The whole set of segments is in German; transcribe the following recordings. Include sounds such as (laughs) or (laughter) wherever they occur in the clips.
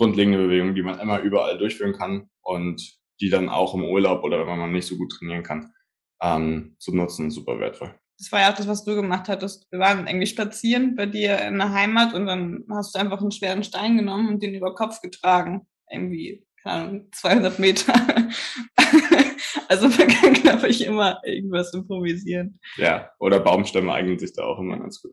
grundlegende Bewegungen, die man immer überall durchführen kann und die dann auch im Urlaub oder wenn man nicht so gut trainieren kann, ähm, zu nutzen, super wertvoll. Das war ja auch das, was du gemacht hattest. Wir waren irgendwie spazieren bei dir in der Heimat und dann hast du einfach einen schweren Stein genommen und den über Kopf getragen. Irgendwie, keine Ahnung, 200 Meter. (laughs) also man kann, glaube ich, immer irgendwas improvisieren. Ja, oder Baumstämme eignen sich da auch immer ganz gut.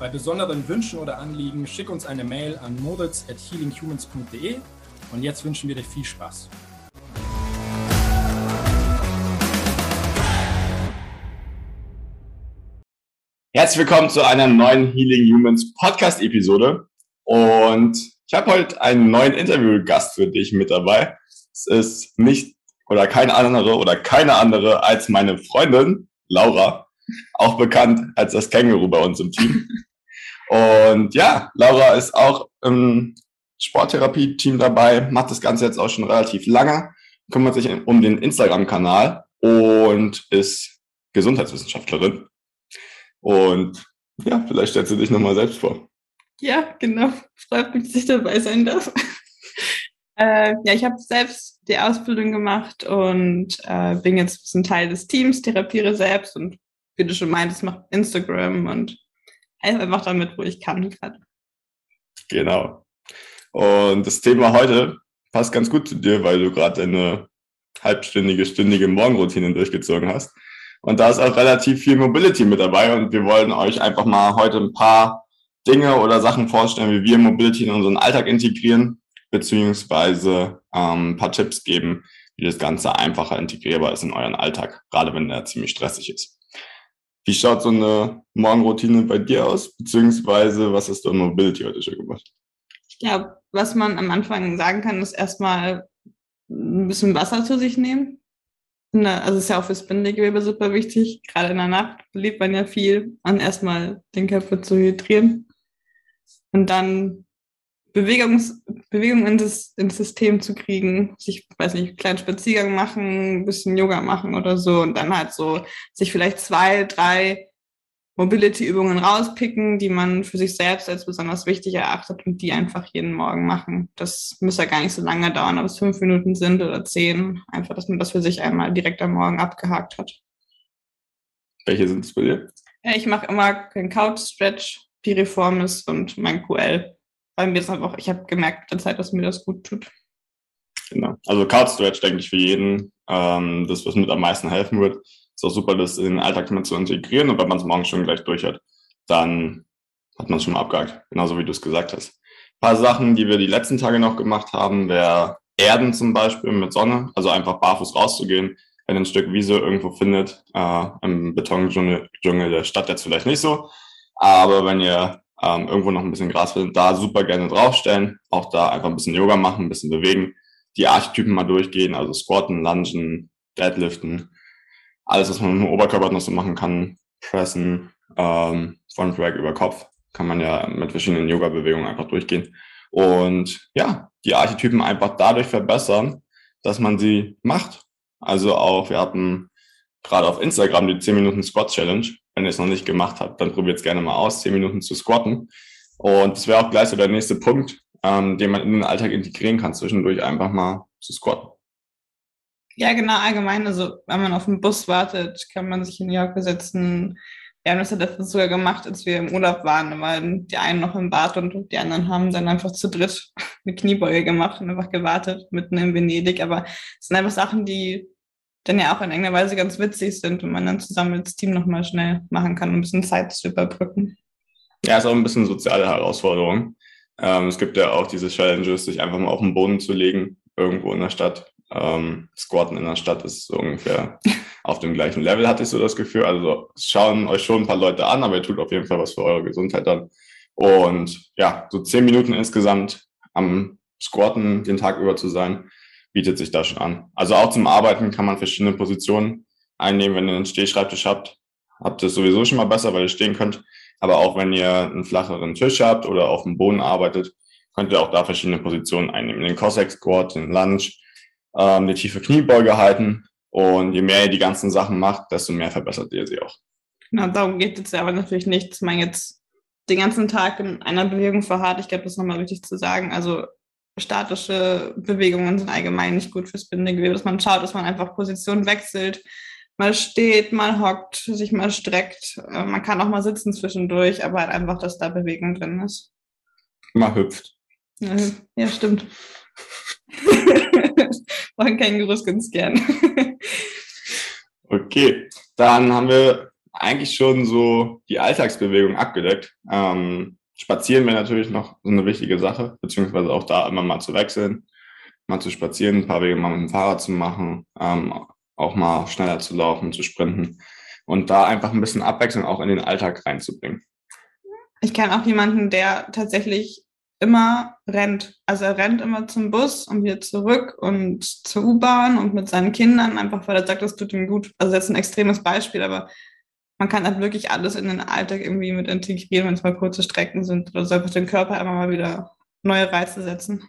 Bei besonderen Wünschen oder Anliegen schick uns eine Mail an moritz.healinghumans.de und jetzt wünschen wir dir viel Spaß. Herzlich willkommen zu einer neuen Healing Humans Podcast Episode. Und ich habe heute einen neuen Interviewgast für dich mit dabei. Es ist nicht oder kein anderer oder keine andere als meine Freundin Laura, auch bekannt als das Känguru bei uns im Team. (laughs) Und ja, Laura ist auch im Sporttherapie-Team dabei, macht das Ganze jetzt auch schon relativ lange, kümmert sich um den Instagram-Kanal und ist Gesundheitswissenschaftlerin. Und ja, vielleicht stellst du dich nochmal selbst vor. Ja, genau. Freut mich, dass ich dabei sein darf. (laughs) äh, ja, ich habe selbst die Ausbildung gemacht und äh, bin jetzt ein Teil des Teams, therapiere selbst und wie du schon meintest, mache Instagram und helfe einfach damit, wo ich kann gerade. Genau. Und das Thema heute passt ganz gut zu dir, weil du gerade eine halbstündige, stündige Morgenroutine durchgezogen hast. Und da ist auch relativ viel Mobility mit dabei und wir wollen euch einfach mal heute ein paar Dinge oder Sachen vorstellen, wie wir Mobility in unseren Alltag integrieren, beziehungsweise ähm, ein paar Tipps geben, wie das Ganze einfacher integrierbar ist in euren Alltag, gerade wenn der ziemlich stressig ist. Wie schaut so eine Morgenroutine bei dir aus, beziehungsweise was hast du an Mobility heute schon gemacht? Ich glaube, was man am Anfang sagen kann, ist erstmal ein bisschen Wasser zu sich nehmen. Also ist ja auch fürs Bindegewebe super wichtig. Gerade in der Nacht lebt man ja viel. Und erstmal den Körper zu hydrieren. Und dann Bewegungs, Bewegung in das, ins System zu kriegen, sich, weiß nicht, einen kleinen Spaziergang machen, ein bisschen Yoga machen oder so und dann halt so sich vielleicht zwei, drei Mobility-Übungen rauspicken, die man für sich selbst als besonders wichtig erachtet und die einfach jeden Morgen machen. Das muss ja gar nicht so lange dauern, ob es fünf Minuten sind oder zehn. Einfach, dass man das für sich einmal direkt am Morgen abgehakt hat. Welche sind es bei dir? Ich mache immer den Couch-Stretch, Piriformis und mein QL. Bei mir ist einfach, ich habe gemerkt mit der Zeit, dass mir das gut tut. Genau. Also Couch Stretch denke ich für jeden, ähm, das, was mit am meisten helfen wird ist auch super, das in den Alltag mit zu integrieren und wenn man es morgens schon gleich durch hat, dann hat man es schon mal abgehakt, genauso wie du es gesagt hast. Ein paar Sachen, die wir die letzten Tage noch gemacht haben, wäre Erden zum Beispiel mit Sonne, also einfach barfuß rauszugehen, wenn ihr ein Stück Wiese irgendwo findet, äh, im Betondschungel der Stadt jetzt vielleicht nicht so, aber wenn ihr ähm, irgendwo noch ein bisschen Gras findet, da super gerne draufstellen, auch da einfach ein bisschen Yoga machen, ein bisschen bewegen, die Archetypen mal durchgehen, also Squatten, Lungen, Deadliften, alles, was man mit dem Oberkörper noch so machen kann, pressen, ähm, Front Rack über Kopf, kann man ja mit verschiedenen Yoga-Bewegungen einfach durchgehen. Und ja, die Archetypen einfach dadurch verbessern, dass man sie macht. Also auch, wir hatten gerade auf Instagram die 10 Minuten Squat Challenge. Wenn ihr es noch nicht gemacht habt, dann probiert es gerne mal aus, 10 Minuten zu squatten. Und das wäre auch gleich so der nächste Punkt, ähm, den man in den Alltag integrieren kann, zwischendurch einfach mal zu squatten. Ja, genau, allgemein. Also, wenn man auf den Bus wartet, kann man sich in New York setzen. Wir haben das ja letztens sogar gemacht, als wir im Urlaub waren. Waren die einen noch im Bad und die anderen haben dann einfach zu dritt (laughs) eine Kniebeuge gemacht und einfach gewartet, mitten in Venedig. Aber es sind einfach Sachen, die dann ja auch in irgendeiner Weise ganz witzig sind und man dann zusammen als Team nochmal schnell machen kann, um ein bisschen Zeit zu überbrücken. Ja, ist auch ein bisschen soziale Herausforderung. Ähm, es gibt ja auch diese Challenges, sich einfach mal auf den Boden zu legen, irgendwo in der Stadt ähm, Squatten in der Stadt ist so ungefähr (laughs) auf dem gleichen Level, hatte ich so das Gefühl. Also schauen euch schon ein paar Leute an, aber ihr tut auf jeden Fall was für eure Gesundheit dann. Und ja, so zehn Minuten insgesamt am Squatten den Tag über zu sein, bietet sich da schon an. Also auch zum Arbeiten kann man verschiedene Positionen einnehmen. Wenn ihr einen Stehschreibtisch habt, habt ihr es sowieso schon mal besser, weil ihr stehen könnt. Aber auch wenn ihr einen flacheren Tisch habt oder auf dem Boden arbeitet, könnt ihr auch da verschiedene Positionen einnehmen. Den Cossack Squat, den Lunge, ähm, die tiefe Kniebeuge halten. Und je mehr ihr die ganzen Sachen macht, desto mehr verbessert ihr sie auch. Genau, darum geht es aber natürlich nicht, dass man jetzt den ganzen Tag in einer Bewegung verharrt. Ich glaube, das ist nochmal wichtig zu sagen. Also statische Bewegungen sind allgemein nicht gut fürs Bindegewebe, dass man schaut, dass man einfach Position wechselt, mal steht, mal hockt, sich mal streckt. Äh, man kann auch mal sitzen zwischendurch, aber halt einfach, dass da Bewegung drin ist. Mal hüpft. Ja, stimmt. Machen Kängurus ganz gern. okay, dann haben wir eigentlich schon so die Alltagsbewegung abgedeckt. Ähm, spazieren wäre natürlich noch so eine wichtige Sache, beziehungsweise auch da immer mal zu wechseln, mal zu spazieren, ein paar Wege mal mit dem Fahrrad zu machen, ähm, auch mal schneller zu laufen, zu sprinten und da einfach ein bisschen Abwechslung auch in den Alltag reinzubringen. Ich kenne auch jemanden, der tatsächlich immer rennt. Also er rennt immer zum Bus und wieder zurück und zur U-Bahn und mit seinen Kindern, einfach weil er sagt, das tut ihm gut. Also das ist ein extremes Beispiel, aber man kann halt wirklich alles in den Alltag irgendwie mit integrieren, wenn es mal kurze Strecken sind oder so einfach den Körper immer mal wieder neue Reize setzen.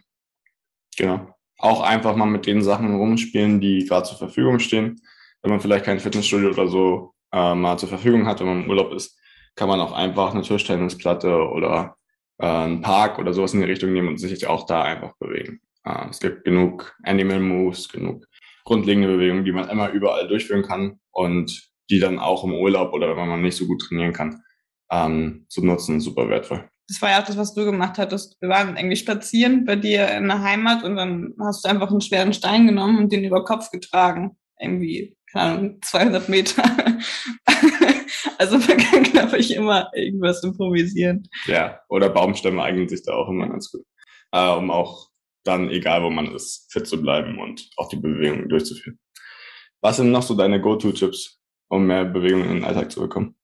Genau. Auch einfach mal mit den Sachen rumspielen, die gerade zur Verfügung stehen. Wenn man vielleicht kein Fitnessstudio oder so äh, mal zur Verfügung hat, wenn man im Urlaub ist, kann man auch einfach eine Tischtennisplatte oder äh, einen Park oder sowas in die Richtung nehmen und sich auch da einfach bewegen. Äh, es gibt genug Animal Moves, genug grundlegende Bewegungen, die man immer überall durchführen kann und die dann auch im Urlaub oder wenn man nicht so gut trainieren kann, ähm, zu nutzen, super wertvoll. Das war ja auch das, was du gemacht hattest. Wir waren irgendwie spazieren bei dir in der Heimat und dann hast du einfach einen schweren Stein genommen und den über Kopf getragen. Irgendwie, keine Ahnung, 200 Meter. (laughs) also man kann, glaube ich, immer irgendwas improvisieren. Ja, oder Baumstämme eignen sich da auch immer ganz gut. Äh, um auch dann, egal wo man ist, fit zu bleiben und auch die Bewegungen durchzuführen. Was sind noch so deine Go-To-Tipps um mehr Bewegung in den Alltag zu bekommen.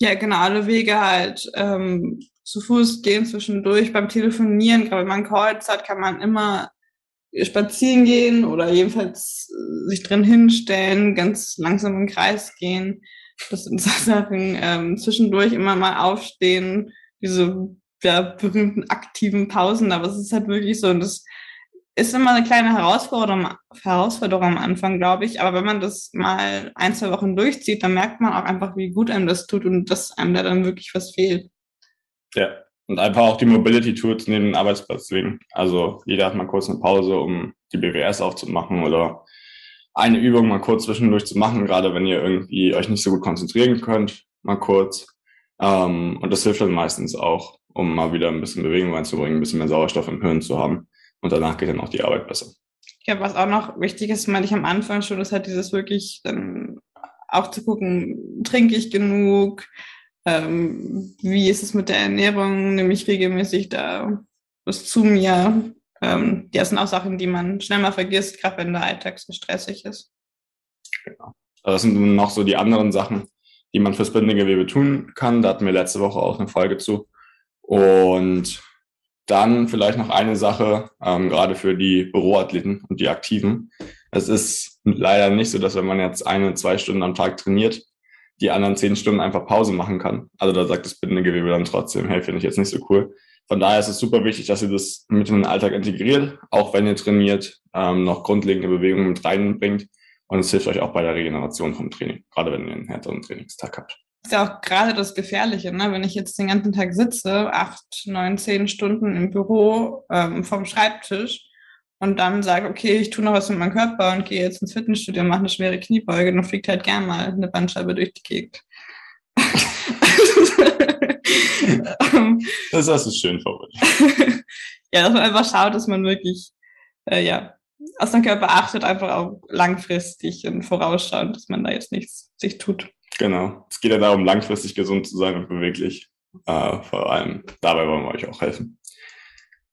Ja, genau, alle Wege halt ähm, zu Fuß gehen zwischendurch beim Telefonieren. Gerade wenn man Calls hat, kann man immer spazieren gehen oder jedenfalls äh, sich drin hinstellen, ganz langsam im Kreis gehen. Das sind (laughs) so Sachen. Ähm, zwischendurch immer mal aufstehen, diese ja, berühmten aktiven Pausen, aber es ist halt wirklich so, und das ist immer eine kleine Herausforderung, Herausforderung am Anfang, glaube ich. Aber wenn man das mal ein, zwei Wochen durchzieht, dann merkt man auch einfach, wie gut einem das tut und dass einem da dann wirklich was fehlt. Ja, und einfach auch die Mobility Tools neben den Arbeitsplatz legen. Also jeder hat mal kurz eine Pause, um die BWS aufzumachen oder eine Übung mal kurz zwischendurch zu machen, gerade wenn ihr irgendwie euch nicht so gut konzentrieren könnt, mal kurz. Ähm, und das hilft dann meistens auch, um mal wieder ein bisschen Bewegung reinzubringen, ein bisschen mehr Sauerstoff im Hirn zu haben und danach geht dann auch die Arbeit besser. Ich glaube, was auch noch wichtig ist, meine ich am Anfang schon, ist halt dieses wirklich dann auch zu gucken, trinke ich genug, ähm, wie ist es mit der Ernährung, nehme ich regelmäßig da was zu mir. Ähm, das sind auch Sachen, die man schnell mal vergisst, gerade wenn der Alltag so stressig ist. Genau. Also das sind noch so die anderen Sachen, die man fürs Bindegewebe tun kann. Da hatten wir letzte Woche auch eine Folge zu. Und dann vielleicht noch eine Sache, ähm, gerade für die Büroathleten und die Aktiven. Es ist leider nicht so, dass wenn man jetzt eine, zwei Stunden am Tag trainiert, die anderen zehn Stunden einfach Pause machen kann. Also da sagt das Bindegewebe dann trotzdem, hey, finde ich jetzt nicht so cool. Von daher ist es super wichtig, dass ihr das mit in den Alltag integriert, auch wenn ihr trainiert, ähm, noch grundlegende Bewegungen mit reinbringt. Und es hilft euch auch bei der Regeneration vom Training, gerade wenn ihr einen härteren Trainingstag habt ist ja auch gerade das Gefährliche, ne? wenn ich jetzt den ganzen Tag sitze, acht, neun, zehn Stunden im Büro ähm, vom Schreibtisch und dann sage, okay, ich tue noch was mit meinem Körper und gehe jetzt ins Fitnessstudio und mache eine schwere Kniebeuge, dann fliegt halt gern mal eine Bandscheibe durch die Gegend. (laughs) das hast du schön formuliert. (laughs) ja, dass man einfach schaut, dass man wirklich äh, ja, aus dem Körper achtet, einfach auch langfristig und vorausschaut, dass man da jetzt nichts sich tut. Genau. Es geht ja darum, langfristig gesund zu sein und beweglich. Äh, vor allem dabei wollen wir euch auch helfen.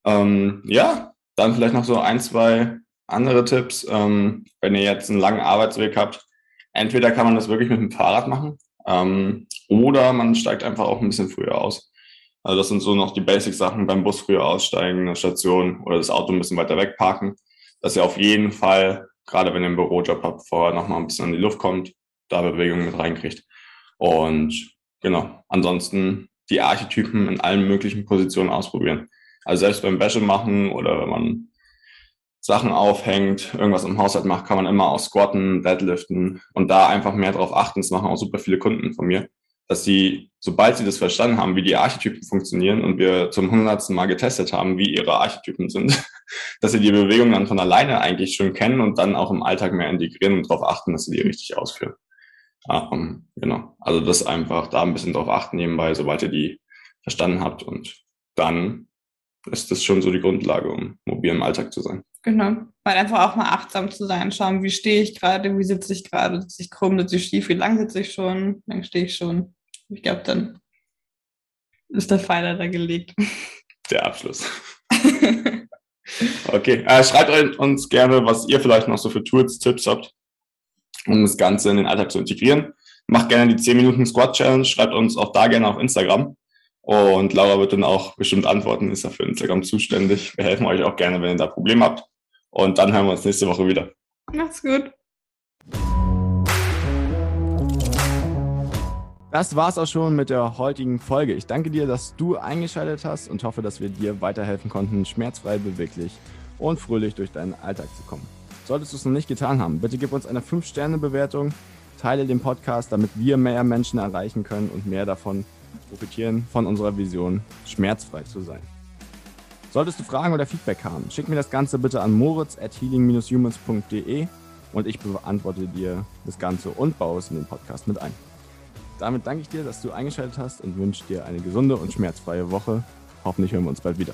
Ähm, ja, dann vielleicht noch so ein, zwei andere Tipps. Ähm, wenn ihr jetzt einen langen Arbeitsweg habt, entweder kann man das wirklich mit dem Fahrrad machen ähm, oder man steigt einfach auch ein bisschen früher aus. Also das sind so noch die Basic-Sachen beim Bus früher aussteigen, in der Station oder das Auto ein bisschen weiter wegparken, dass ihr auf jeden Fall, gerade wenn ihr einen Bürojob habt, vorher nochmal ein bisschen in die Luft kommt, da Bewegung mit reinkriegt. Und genau, ansonsten die Archetypen in allen möglichen Positionen ausprobieren. Also selbst beim Wäsche machen oder wenn man Sachen aufhängt, irgendwas im Haushalt macht, kann man immer auch squatten, deadliften und da einfach mehr drauf achten. Das machen auch super viele Kunden von mir, dass sie, sobald sie das verstanden haben, wie die Archetypen funktionieren und wir zum hundertsten Mal getestet haben, wie ihre Archetypen sind, (laughs) dass sie die Bewegung dann von alleine eigentlich schon kennen und dann auch im Alltag mehr integrieren und darauf achten, dass sie die richtig ausführen. Um, genau. Also das einfach da ein bisschen drauf achten nebenbei, sobald ihr die verstanden habt und dann ist das schon so die Grundlage, um mobil im Alltag zu sein. Genau, weil einfach auch mal achtsam zu sein, schauen, wie stehe ich gerade, wie sitze ich gerade, sitze ich krumm, sitze ich schief, wie lang sitze ich schon, wie lang stehe ich schon. Ich glaube, dann ist der Pfeiler da gelegt. Der Abschluss. (laughs) okay, äh, schreibt uns gerne, was ihr vielleicht noch so für Tools, Tipps habt, um das Ganze in den Alltag zu integrieren. Macht gerne die 10 Minuten Squat Challenge, schreibt uns auch da gerne auf Instagram. Und Laura wird dann auch bestimmt antworten, ist ja für Instagram zuständig. Wir helfen euch auch gerne, wenn ihr da Probleme habt. Und dann hören wir uns nächste Woche wieder. Macht's gut. Das war's auch schon mit der heutigen Folge. Ich danke dir, dass du eingeschaltet hast und hoffe, dass wir dir weiterhelfen konnten, schmerzfrei, beweglich und fröhlich durch deinen Alltag zu kommen. Solltest du es noch nicht getan haben, bitte gib uns eine 5-Sterne-Bewertung, teile den Podcast, damit wir mehr Menschen erreichen können und mehr davon profitieren von unserer Vision, schmerzfrei zu sein. Solltest du Fragen oder Feedback haben, schick mir das Ganze bitte an moritz at healing-humans.de und ich beantworte dir das Ganze und baue es in den Podcast mit ein. Damit danke ich dir, dass du eingeschaltet hast und wünsche dir eine gesunde und schmerzfreie Woche. Hoffentlich hören wir uns bald wieder.